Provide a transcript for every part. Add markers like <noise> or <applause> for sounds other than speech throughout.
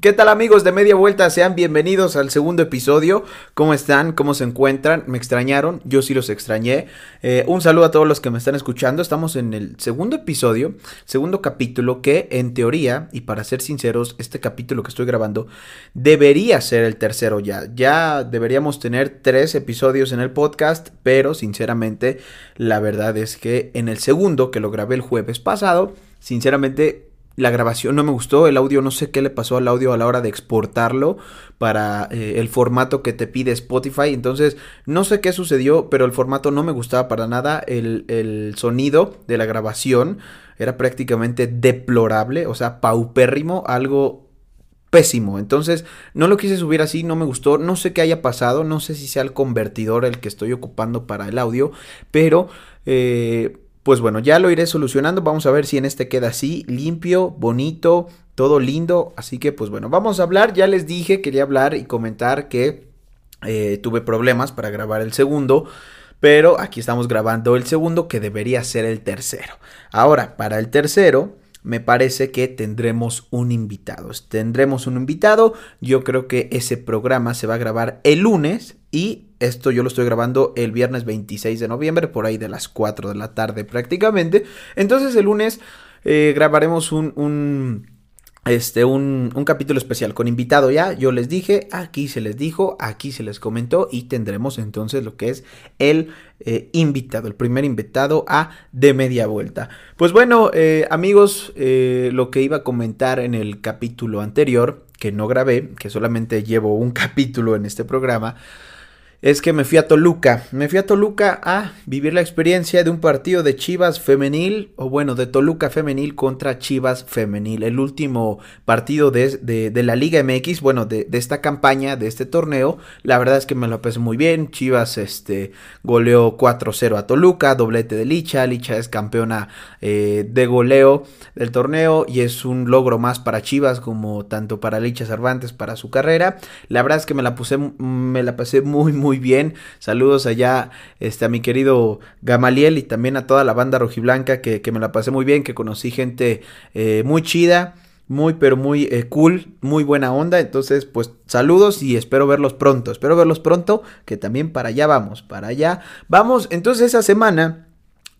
¿Qué tal amigos de Media Vuelta? Sean bienvenidos al segundo episodio. ¿Cómo están? ¿Cómo se encuentran? ¿Me extrañaron? Yo sí los extrañé. Eh, un saludo a todos los que me están escuchando. Estamos en el segundo episodio, segundo capítulo que en teoría, y para ser sinceros, este capítulo que estoy grabando debería ser el tercero ya. Ya deberíamos tener tres episodios en el podcast, pero sinceramente la verdad es que en el segundo, que lo grabé el jueves pasado, sinceramente la grabación no me gustó, el audio no sé qué le pasó al audio a la hora de exportarlo para eh, el formato que te pide Spotify, entonces no sé qué sucedió, pero el formato no me gustaba para nada, el, el sonido de la grabación era prácticamente deplorable, o sea, paupérrimo, algo pésimo. Entonces, no lo quise subir así, no me gustó, no sé qué haya pasado, no sé si sea el convertidor el que estoy ocupando para el audio, pero eh, pues bueno, ya lo iré solucionando. Vamos a ver si en este queda así, limpio, bonito, todo lindo. Así que pues bueno, vamos a hablar. Ya les dije, quería hablar y comentar que eh, tuve problemas para grabar el segundo. Pero aquí estamos grabando el segundo que debería ser el tercero. Ahora, para el tercero, me parece que tendremos un invitado. Tendremos un invitado. Yo creo que ese programa se va a grabar el lunes y esto yo lo estoy grabando el viernes 26 de noviembre, por ahí de las 4 de la tarde prácticamente. Entonces el lunes eh, grabaremos un, este, un, un, capítulo especial con invitado ya. Yo les dije, aquí se les dijo, aquí se les comentó y tendremos entonces lo que es el eh, invitado, el primer invitado a de media vuelta. Pues bueno, eh, amigos, lo que iba a comentar en el capítulo anterior, que no grabé, que solamente llevo un <laughs> capítulo en este programa es que me fui a Toluca. Me fui a Toluca a vivir la experiencia de un partido de Chivas femenil, o bueno, de Toluca femenil contra Chivas femenil. El último partido de, la Liga MX, bueno, de, esta campaña, de este torneo. La verdad es que me lo pasé muy bien. Chivas este, goleó 4-0 a Toluca, doblete de Licha. Licha es campeona eh, de goleo del torneo y es un logro más para Chivas como tanto para Licha Cervantes para su carrera. La verdad es que me la, puse, me la pasé muy, muy muy bien. Saludos allá este, a mi querido Gamaliel y también a toda la banda rojiblanca que, que me la pasé muy bien, que conocí gente eh, muy chida muy pero muy eh, cool, muy buena onda. Entonces, pues saludos y espero verlos pronto. Espero verlos pronto, que también para allá vamos, para allá vamos. Entonces esa semana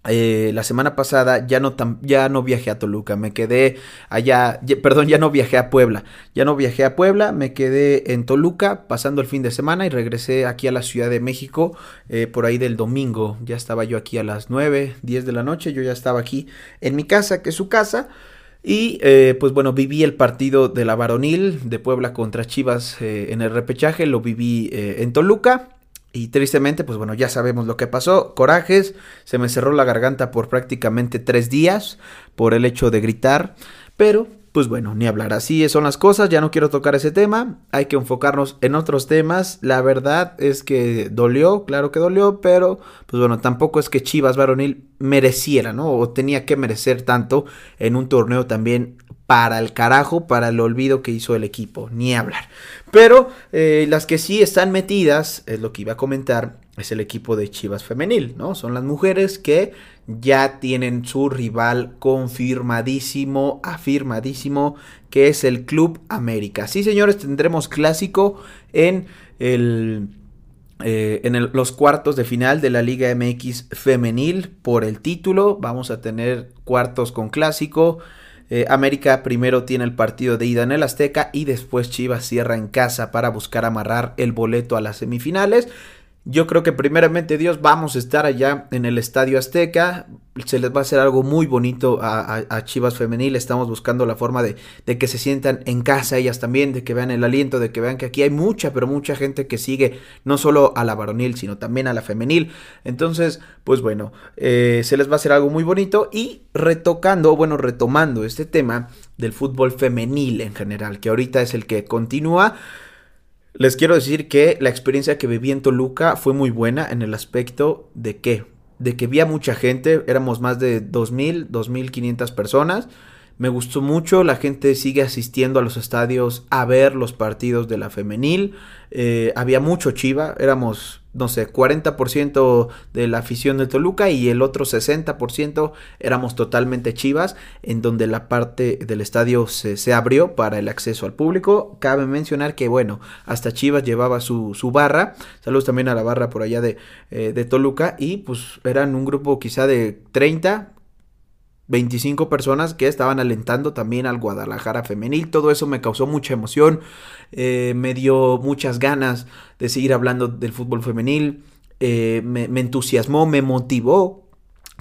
eh, la semana pasada ya no, ya no viajé a Toluca, me quedé allá, perdón, ya no viajé a Puebla, ya no viajé a Puebla, me quedé en Toluca pasando el fin de semana y regresé aquí a la Ciudad de México eh, por ahí del domingo, ya estaba yo aquí a las 9, 10 de la noche, yo ya estaba aquí en mi casa, que es su casa. Y eh, pues bueno, viví el partido de la varonil de Puebla contra Chivas en el repechaje, lo viví en Toluca. Y tristemente, pues bueno, ya sabemos lo que pasó. Corajes, se me cerró la garganta por prácticamente tres días por el hecho de gritar. Pero, pues bueno, ni hablar. Así son las cosas, ya no quiero tocar ese tema. Hay que enfocarnos en otros temas. La verdad es que dolió, claro que dolió, pero pues bueno, tampoco es que Chivas Varonil mereciera, ¿no? O tenía que merecer tanto en un torneo también para el carajo, para el olvido que hizo el equipo, ni hablar. Pero eh, las que sí están metidas, es lo que iba a comentar, es el equipo de Chivas Femenil, ¿no? Son las mujeres que ya tienen su rival confirmadísimo, afirmadísimo, que es el Club América. Sí, señores, tendremos clásico en el... Eh, en los cuartos de final de la Liga MX femenil por el título. Vamos a tener cuartos con clásico. Eh, América primero tiene el partido de ida en el Azteca y después Chivas cierra en casa para buscar amarrar el boleto a las semifinales. Yo creo que primeramente Dios vamos a estar allá en el Estadio Azteca. Se les va a hacer algo muy bonito a, Chivas Femenil. Estamos buscando la forma de, de, que se sientan en casa ellas también, de que vean el aliento, de que vean que aquí hay mucha, pero mucha gente que sigue no solo a la varonil, sino también a la femenil. Entonces, pues bueno, eh, se les va a hacer algo muy bonito y retocando, bueno, retomando este tema del fútbol femenil en general, que ahorita es el que continúa. Les quiero decir que la experiencia que viví en Toluca fue muy buena en el aspecto de que, de que vi a mucha gente, éramos más de 2.000, 2.500 personas. Me gustó mucho, la gente sigue asistiendo a los estadios a ver los partidos de la femenil. Eh, había mucho chiva, éramos no sé, 40% de la afición del Toluca y el otro 60% éramos totalmente chivas, en donde la parte del estadio se, se, abrió para el acceso al público. Cabe mencionar que, bueno, hasta Chivas llevaba su, su barra, saludos también a la barra por allá de, eh, de Toluca, y pues eran un grupo quizá de 30, 25 personas que estaban alentando también al Guadalajara femenil. Todo eso me causó mucha emoción, eh, me dio muchas ganas de seguir hablando del fútbol femenil, eh, me, me entusiasmó, me motivó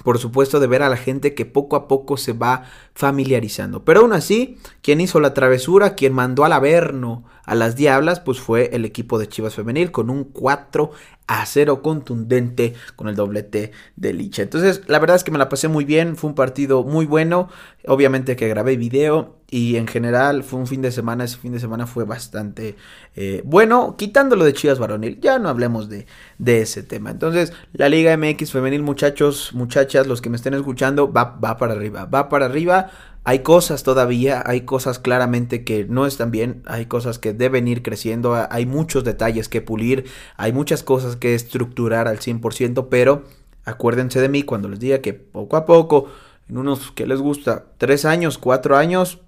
por supuesto de ver a la gente que poco a poco se va familiarizando. Pero aún así, quien hizo la travesura, quien mandó al Averno a las Diablas, pues fue el equipo de Chivas Femenil con un 4 a 0 contundente con el doblete de Licha. Entonces, la verdad es que me la pasé muy bien, fue un partido muy bueno, obviamente que grabé video y en general fue un fin de semana, ese fin de semana fue bastante eh, bueno, quitándolo de Chivas Varonil, ya no hablemos de, de, ese tema. Entonces, la Liga MX Femenil, muchachos, muchachas, los que me estén escuchando, va, va para arriba, va para arriba. Hay cosas todavía, hay cosas claramente que no están bien, hay cosas que deben ir creciendo, hay muchos detalles que pulir, hay muchas cosas que estructurar al 100%, pero acuérdense de mí cuando les diga que poco a poco, en unos que les gusta, tres años, cuatro años,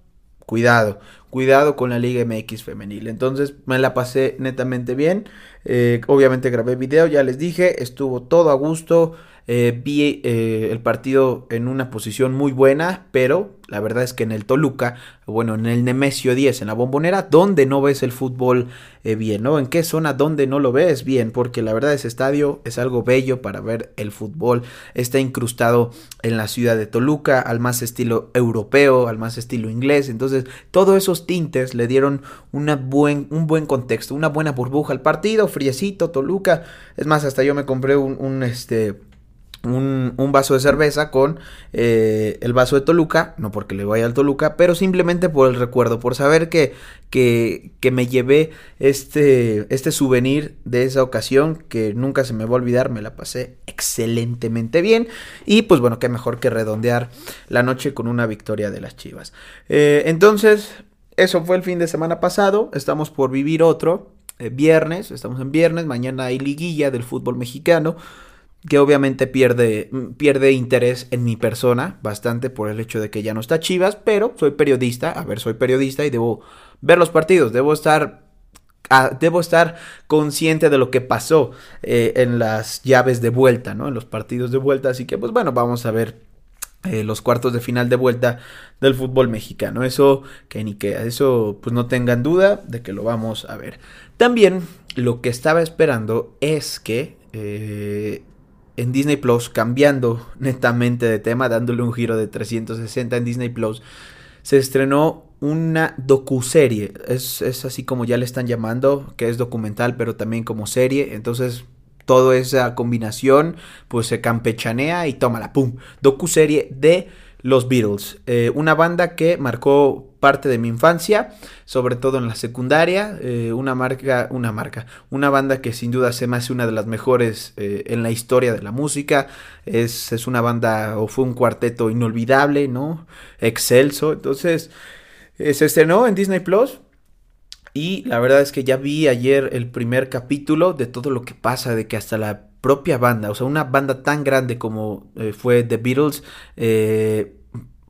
cuidado, cuidado con la Liga MX femenil. Entonces me la pasé netamente bien. Eh, obviamente grabé video, ya les dije, estuvo todo a gusto. Eh, vi eh, el partido en una posición muy buena, pero la verdad es que en el Toluca, bueno, en el Nemesio 10, en la bombonera, donde no ves el fútbol eh, bien, ¿no? ¿En qué zona donde no lo ves bien? Porque la verdad ese estadio es algo bello para ver el fútbol. Está incrustado en la ciudad de Toluca, al más estilo europeo, al más estilo inglés. Entonces, todos esos tintes le dieron una buen, un buen contexto, una buena burbuja al partido, friecito, Toluca. Es más, hasta yo me compré un, un este un, vaso de cerveza con eh, el vaso de Toluca, no porque le vaya al Toluca, pero simplemente por el recuerdo, por saber que, que, que, me llevé este, este souvenir de esa ocasión que nunca se me va a olvidar, me la pasé excelentemente bien y pues bueno, qué mejor que redondear la noche con una victoria de las Chivas. Eh, entonces, eso fue el fin de semana pasado, estamos por vivir otro. Eh, viernes, estamos en viernes, mañana hay liguilla del fútbol mexicano que obviamente pierde, pierde interés en mi persona bastante por el hecho de que ya no está Chivas, pero soy periodista, a ver, soy periodista y debo ver los partidos, debo estar, ah, debo estar consciente de lo que pasó eh, en las llaves de vuelta, ¿no? En los partidos de vuelta, así que pues bueno, vamos a ver eh, los cuartos de final de vuelta del fútbol mexicano. Eso que ni que eso pues no tengan duda de que lo vamos a ver. También lo que estaba esperando es que eh, en Disney Plus, cambiando <laughs> netamente de tema, dándole un giro de 360 en Disney Plus, se estrenó una docuserie. Es, es así como ya le están llamando, que es documental, pero también como serie. Entonces, toda esa combinación, pues se campechanea y tómala, pum. Docuserie de los Beatles, eh, una banda que marcó parte de mi infancia, sobre todo en la secundaria, eh, una marca, una marca, una banda que sin duda se me hace una de las mejores eh, en la historia de la música, es, es, una banda o fue un cuarteto inolvidable, ¿no? Excelso, entonces se estrenó en Disney Plus. Y la verdad es que ya vi ayer el primer capítulo de todo lo que pasa, de que hasta la propia banda, o sea, una banda tan grande como eh, fue The Beatles, eh,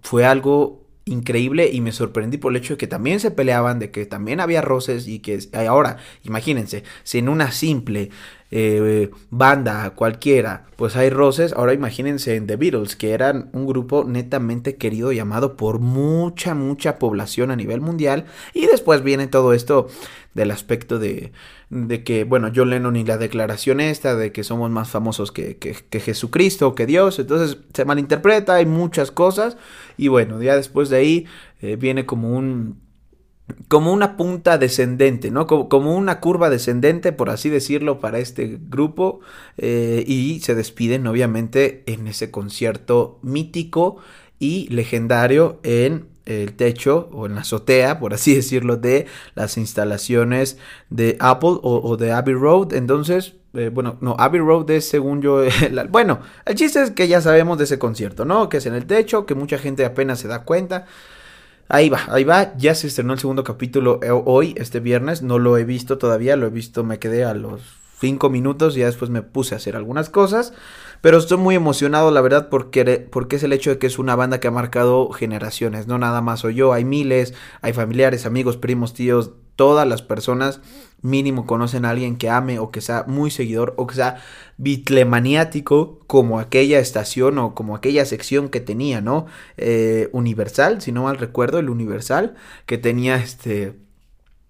fue algo increíble y me sorprendí por el hecho de que también se peleaban, de que también había roces y que ahora, imagínense, si en una simple eh, banda cualquiera, pues hay roces, ahora imagínense en The Beatles, que eran un grupo netamente querido y amado por mucha, mucha población a nivel mundial, y después viene todo esto del aspecto de, de que, bueno, John Lennon y la declaración esta de que somos más famosos que, que, que Jesucristo, que Dios, entonces se malinterpreta, hay muchas cosas, y bueno, ya después de ahí eh, viene como un como una punta descendente, ¿no? Como, una curva descendente, por así decirlo, para este grupo. Eh, y se despiden, obviamente, en ese concierto mítico y legendario en el techo o en la azotea, por así <laughs> decirlo, de las instalaciones de Apple o, de Abbey Road. Entonces, eh, bueno, no, Abbey Road es según yo, <laughs> bueno, el chiste es que ya sabemos de ese concierto, ¿no? Que es en el techo, que mucha gente apenas se da cuenta. Ahí va, ahí va, ya se estrenó el segundo capítulo eh, hoy, este viernes, no lo he visto todavía, lo he visto, me quedé a los cinco minutos y ya después me puse a hacer algunas cosas. Pero estoy muy emocionado, la verdad, porque, porque es el hecho de que es una banda que ha marcado generaciones. No nada más soy yo, hay miles, hay familiares, amigos, primos, tíos, todas las personas mínimo conocen a alguien que ame o que sea muy seguidor o que sea bitlemaniático como aquella estación o como aquella sección que tenía, ¿no? Eh, Universal, si no mal recuerdo, el Universal, que tenía este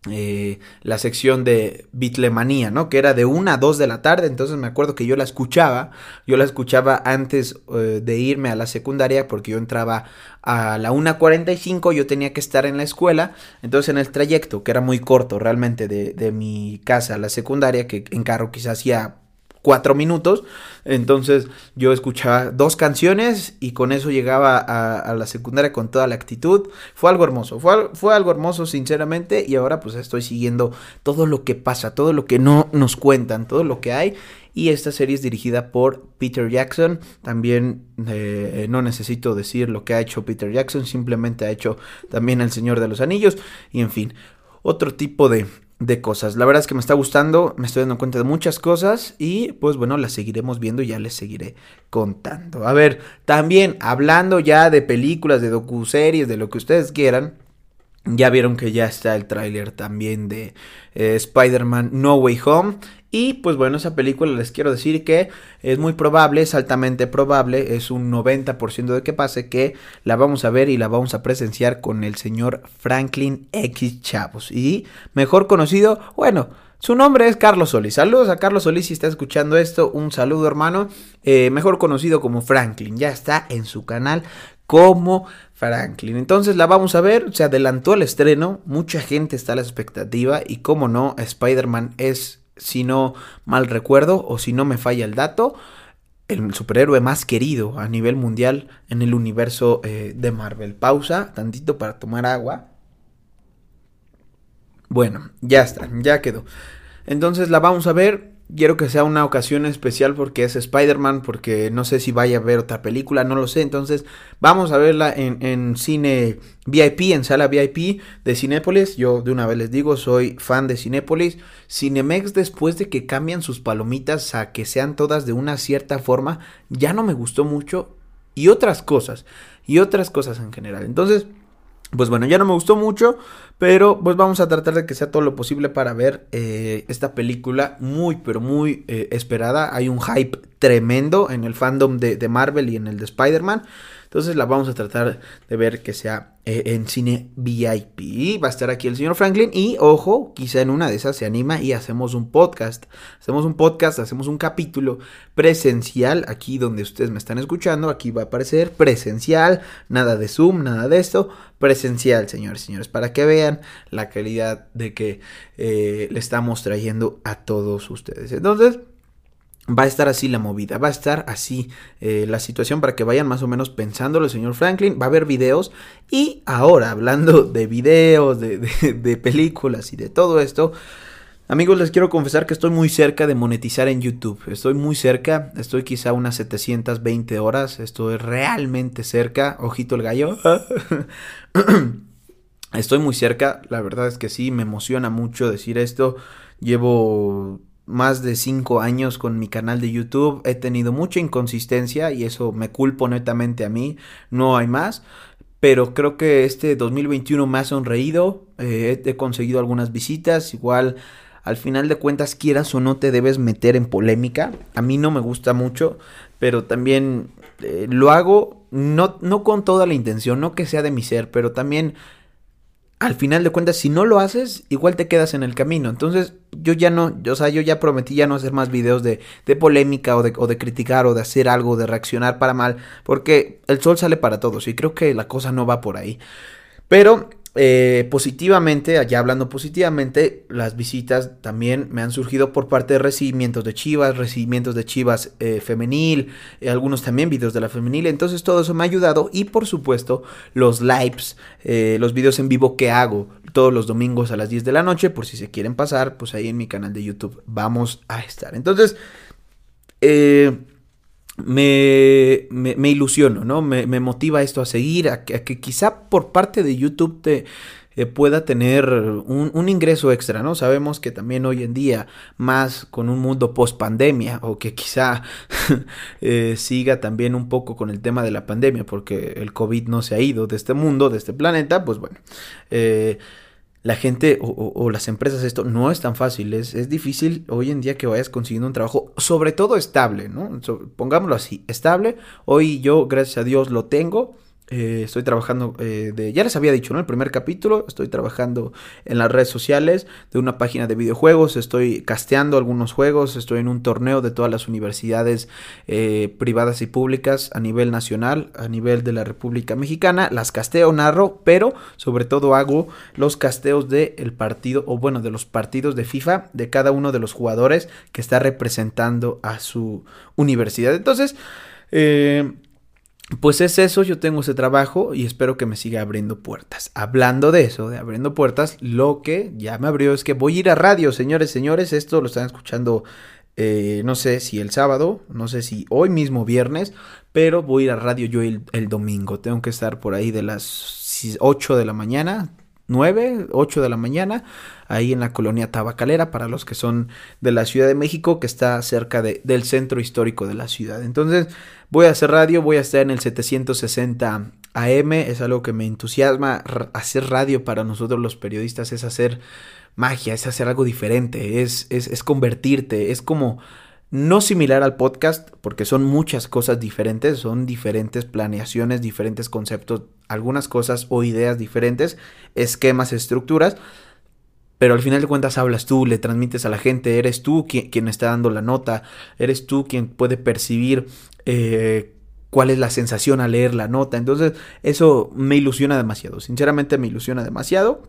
eh, la sección de Bitlemanía, ¿no? Que era de 1 a 2 de la tarde, entonces me acuerdo que yo la escuchaba, yo la escuchaba antes eh, de irme a la secundaria porque yo entraba a la 1.45, yo tenía que estar en la escuela, entonces en el trayecto, que era muy corto realmente de, de mi casa a la secundaria, que en carro quizás hacía cuatro minutos. Entonces yo escuchaba dos canciones y con eso llegaba a, la secundaria con toda la actitud. Fue algo hermoso, fue, fue, algo hermoso sinceramente y ahora pues estoy siguiendo todo lo que pasa, todo lo que no nos cuentan, todo lo que hay. Y esta serie es dirigida por Peter Jackson. También eh, no necesito decir lo que ha hecho Peter Jackson, simplemente ha hecho también El Señor de los Anillos. Y en fin, otro tipo de, de cosas. La verdad es que me está gustando, me estoy dando cuenta de muchas cosas y pues bueno, las seguiremos viendo ya les seguiré contando. A ver, también hablando ya de películas, de docuseries, de lo que ustedes quieran, ya vieron que ya está el tráiler también de eh, Spider-Man No Way Home. Y pues bueno, esa película les quiero decir que es muy probable, es altamente probable, es un 90% de que pase que la vamos a ver y la vamos a presenciar con el señor Franklin X Chavos. Y mejor conocido, bueno, su nombre es Carlos Solís. Saludos a Carlos Solís si está escuchando esto. Un saludo hermano. Eh, mejor conocido como Franklin. Ya está en su canal como Franklin. Entonces la vamos a ver, se adelantó el estreno, mucha gente está a la expectativa y como no, Spider-Man es, si no mal recuerdo o si no me falla el dato, el superhéroe más querido a nivel mundial en el universo eh, de Marvel. Pausa, tantito para tomar agua. Bueno, ya está, ya quedó. Entonces la vamos a ver quiero que sea una ocasión especial porque es Spider-Man, porque no sé si vaya a ver otra película, no lo sé. Entonces, vamos a verla en, cine VIP, en sala VIP de Cinépolis. Yo de una vez les digo, soy fan de Cinépolis. Cinemex, después de que cambian sus palomitas a que sean todas de una cierta forma, ya no me gustó mucho. Y otras cosas, y otras cosas en general. Entonces, pues bueno, ya no me gustó mucho, pero pues vamos a tratar de que sea todo lo posible para ver eh, esta película muy, pero muy eh, esperada. Hay un hype tremendo en el fandom de, de Marvel y en el de Spider-Man. Entonces la vamos a tratar de ver que sea eh, en cine VIP. Va a estar aquí el señor Franklin y ojo, quizá en una de esas se anima y hacemos un podcast. Hacemos un podcast, hacemos un capítulo presencial aquí donde ustedes me están escuchando. Aquí va a aparecer presencial, nada de Zoom, nada de esto. Presencial, señores señores, para que vean la calidad de que eh, le estamos trayendo a todos ustedes. Entonces, va a estar así la movida, va a estar así eh, la situación para que vayan más o menos pensándolo, señor Franklin. Va a haber videos y ahora hablando de videos, de, de, películas y de todo esto, amigos les quiero confesar que estoy muy cerca de monetizar en YouTube. Estoy muy cerca, estoy quizá unas 720 horas, estoy realmente cerca, ojito el gallo. <clears throat> estoy muy cerca, la verdad es que sí, me emociona mucho decir esto. Llevo más de 5 años con mi canal de YouTube. He tenido mucha inconsistencia y eso me culpo netamente a mí. No hay más. Pero creo que este 2021 me ha sonreído. Eh, he conseguido algunas visitas. Igual, al final de cuentas, quieras o no te debes meter en polémica. A mí no me gusta mucho. Pero también eh, lo hago no, no con toda la intención. No que sea de mi ser. Pero también al final de cuentas, si no lo haces, igual te quedas en el camino. Entonces, yo ya no, o sea, yo ya prometí ya no hacer más videos de, de polémica o de, o de, criticar o de hacer algo, de reaccionar para mal, porque el sol sale para todos y creo que la cosa no va por ahí. Pero eh, positivamente, allá hablando positivamente, las visitas también me han surgido por parte de recibimientos de Chivas, recibimientos de Chivas eh, femenil, eh, algunos también videos de la femenil, entonces todo eso me ha ayudado y por supuesto los lives, los videos en vivo que hago todos los domingos a las 10 de la noche, por si se quieren pasar, pues ahí en mi canal de YouTube vamos a estar. Entonces, eh, me, me, ilusiono, ¿no? Me, motiva esto a seguir, a que, quizá por parte de YouTube te, eh, pueda tener un, ingreso extra, ¿no? Sabemos que también hoy en día, más con un mundo post pandemia, o que quizá <laughs> eh, siga también un poco con el tema de la pandemia, porque el COVID no se ha ido de este mundo, de este planeta, pues bueno. Eh, la gente o, las empresas esto no es tan fácil, es, es, difícil hoy en día que vayas consiguiendo un trabajo, sobre todo estable, ¿no? pongámoslo así, estable, hoy yo gracias a Dios lo tengo, eh, estoy trabajando eh, de, ya les había dicho, ¿no? El primer capítulo, estoy trabajando en las redes sociales de una página de videojuegos, estoy casteando algunos juegos, estoy en un torneo de todas las universidades eh, privadas y públicas a nivel nacional, a nivel de la República Mexicana, las casteo, narro, pero sobre todo hago los casteos del partido, o bueno, de los partidos de FIFA de cada uno de los jugadores que está representando a su universidad. Entonces, eh, pues es eso, yo tengo ese trabajo y espero que me siga abriendo puertas. Hablando de eso, de abriendo puertas, lo que ya me abrió es que voy a ir a radio, señores, señores, esto lo están escuchando, eh, no sé si el sábado, no sé si hoy mismo viernes, pero voy a ir a radio yo el, el domingo. Tengo que estar por ahí de las 8 de la mañana, 9, 8 de la mañana, ahí en la colonia Tabacalera, para los que son de la Ciudad de México, que está cerca de, del centro histórico de la ciudad. Entonces, voy a hacer radio, voy a estar en el 760 AM, es algo que me entusiasma. Hacer radio para nosotros los periodistas es hacer magia, es hacer algo diferente, es, es, es convertirte, es como no similar al podcast, porque son muchas cosas diferentes, son diferentes planeaciones, diferentes conceptos, algunas cosas o ideas diferentes, esquemas, estructuras, pero al final de cuentas hablas tú, le transmites a la gente, eres tú quien, está dando la nota, eres tú quien puede percibir eh, cuál es la sensación al leer la nota, entonces eso me ilusiona demasiado, sinceramente me ilusiona demasiado.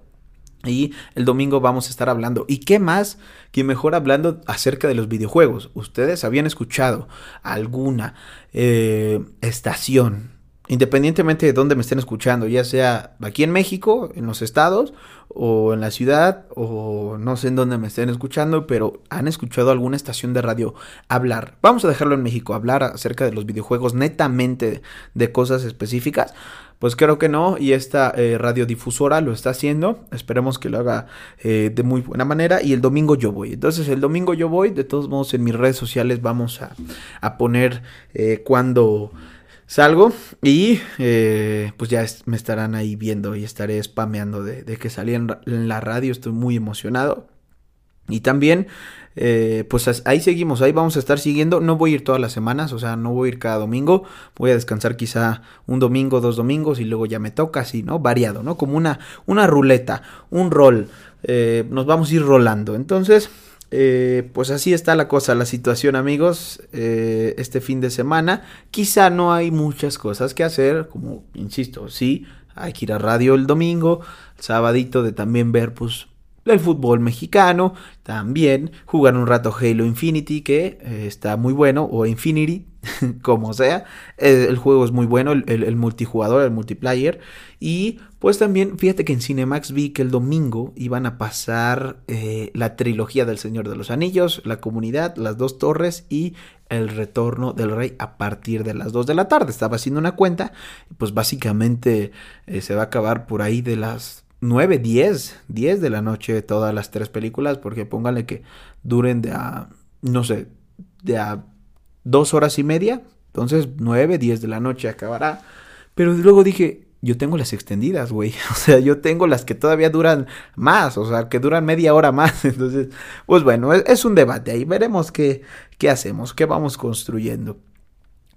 Y el domingo vamos a estar hablando. ¿Y qué más que mejor hablando acerca de los videojuegos? ¿Ustedes habían escuchado alguna eh, estación, independientemente de dónde me estén escuchando, ya sea aquí en México, en los estados, o en la ciudad, o no sé en dónde me estén escuchando, pero han escuchado alguna estación de radio hablar? Vamos a dejarlo en México, hablar acerca de los videojuegos netamente de cosas específicas. Pues creo que no, y esta eh, radiodifusora lo está haciendo. Esperemos que lo haga eh, de muy buena manera. Y el domingo yo voy. Entonces, el domingo yo voy. De todos modos, en mis redes sociales vamos a, poner eh, cuando salgo. Y pues ya me estarán ahí viendo y estaré spameando de, de que salí en la radio. Estoy muy emocionado. Y también eh, pues ahí seguimos, ahí vamos a estar siguiendo. No voy a ir todas las semanas, o sea, no voy a ir cada domingo. Voy a descansar quizá un domingo, dos domingos y luego ya me toca así, ¿no? Variado, ¿no? Como una, una ruleta, un rol. Eh, nos vamos a ir rolando. Entonces, eh, pues así está la cosa, la situación amigos, este fin de semana. Quizá no hay muchas cosas que hacer, como insisto, sí, hay que ir a radio el domingo, sabadito de también ver pues el fútbol mexicano, también jugar un rato Halo Infinity, que eh, está muy bueno, o Infinity, <laughs> como sea. El, juego es muy bueno, el, multijugador, el multiplayer. Y pues también, fíjate que en Cinemax vi que el domingo iban a pasar eh, la trilogía del Señor de los Anillos, la comunidad, las dos torres y el retorno del rey a partir de las 2 de la tarde. Estaba haciendo una cuenta, pues básicamente eh, se va a acabar por ahí de las 9, 10, 10 de la noche todas las tres películas, porque póngale que duren de a, no sé, de a dos horas y media, entonces 9, 10 de la noche acabará. Pero luego dije, yo tengo las extendidas, güey. <laughs> O sea, yo tengo las que todavía duran más, o sea, que duran media hora más. <laughs> Entonces, pues bueno, es, es un debate ahí. Veremos qué, qué hacemos, qué vamos construyendo.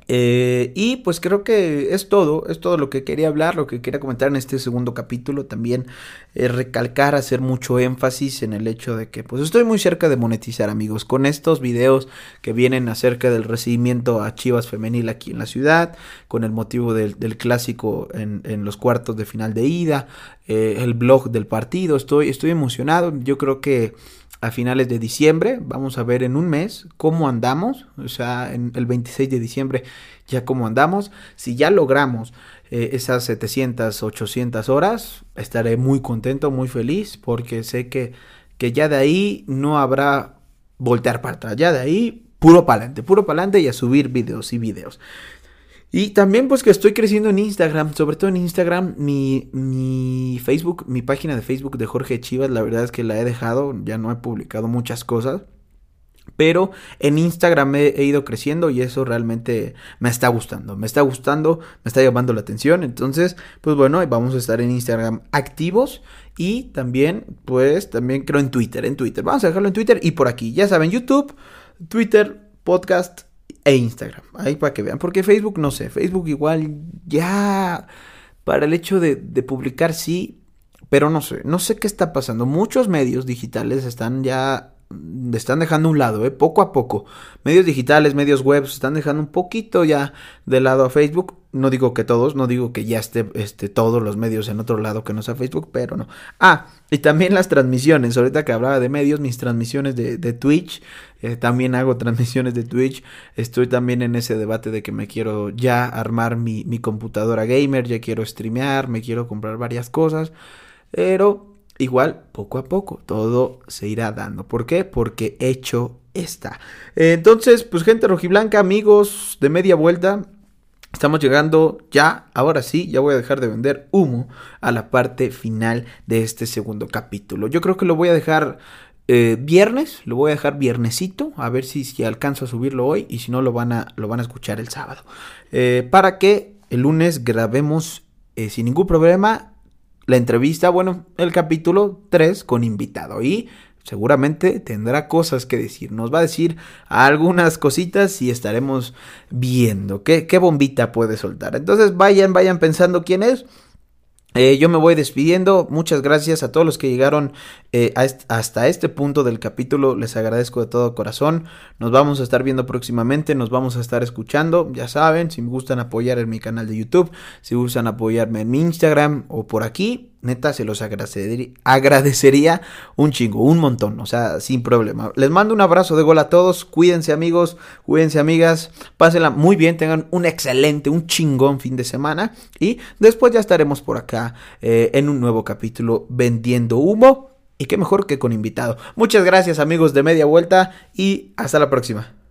Eh, y pues creo que es todo, es todo lo que quería hablar, lo que quería comentar en este segundo capítulo. También eh, recalcar, hacer mucho énfasis en el hecho de que pues estoy muy cerca de monetizar amigos con estos videos que vienen acerca del recibimiento a Chivas Femenil aquí en la ciudad, con el motivo del, clásico en, los cuartos de final de ida, eh, el blog del partido. Estoy, estoy emocionado, yo creo que a finales de diciembre. Vamos a ver en un mes cómo andamos. O sea, en el 26 de diciembre ya cómo andamos. Si ya logramos eh, esas 700, 800 horas, estaré muy contento, muy feliz, porque sé que, que ya de ahí no habrá voltear para atrás. Ya de ahí, puro para adelante, puro para adelante y a subir videos y videos. Y también pues que estoy creciendo en Instagram, sobre todo en Instagram, mi, mi Facebook, mi página de Facebook de Jorge Chivas, la verdad es que la he dejado, ya no he publicado muchas cosas. Pero en Instagram he, ido creciendo y eso realmente me está gustando. Me está gustando, me está llamando la atención. Entonces, pues bueno, vamos a estar en Instagram activos. Y también, pues, también creo en Twitter. En Twitter. Vamos a dejarlo en Twitter y por aquí. Ya saben, YouTube, Twitter, podcast e Instagram. Ahí para que vean. Porque Facebook, no sé. Facebook igual ya para el hecho de, de publicar sí. Pero no sé. No sé qué está pasando. Muchos medios digitales están ya están dejando un lado, ¿eh? poco a poco. Medios digitales, medios web, están dejando un poquito ya de lado a Facebook. No digo que todos, no digo que ya esté, este, todos los medios en otro lado que no sea Facebook, pero no. Ah, y también las transmisiones. Ahorita que hablaba de medios, mis transmisiones de, Twitch. Eh, también hago transmisiones de Twitch. Estoy también en ese debate de que me quiero ya armar mi, mi computadora gamer, ya quiero streamear, me quiero comprar varias cosas. Pero igual, poco a poco, todo se irá dando. ¿Por qué? Porque hecho está. Entonces, pues gente rojiblanca, amigos de media vuelta, Estamos llegando ya, ahora sí, ya voy a dejar de vender humo a la parte final de este segundo capítulo. Yo creo que lo voy a dejar eh, viernes, lo voy a dejar viernesito, a ver si, si, alcanzo a subirlo hoy y si no lo van a, lo van a escuchar el sábado. Eh, para que el lunes grabemos eh, sin ningún problema la entrevista, bueno, el capítulo 3 con invitado y seguramente tendrá cosas que decir. Nos va a decir algunas cositas y estaremos viendo qué, qué bombita puede soltar. Entonces vayan, vayan pensando quién es. Eh, yo me voy despidiendo. Muchas gracias a todos los que llegaron eh, hasta este punto del capítulo. Les agradezco de todo corazón. Nos vamos a estar viendo próximamente. Nos vamos a estar escuchando. Ya saben, si me gustan apoyar en mi canal de YouTube, si gustan apoyarme en mi Instagram o por aquí, neta se los agradecería, un chingo, un montón, o sea, sin problema. Les mando un abrazo de gol a todos, cuídense amigos, cuídense amigas, pásenla muy bien, tengan un excelente, un chingón fin de semana y después ya estaremos por acá eh, en un nuevo capítulo vendiendo humo y qué mejor que con invitado. Muchas gracias amigos de media vuelta y hasta la próxima.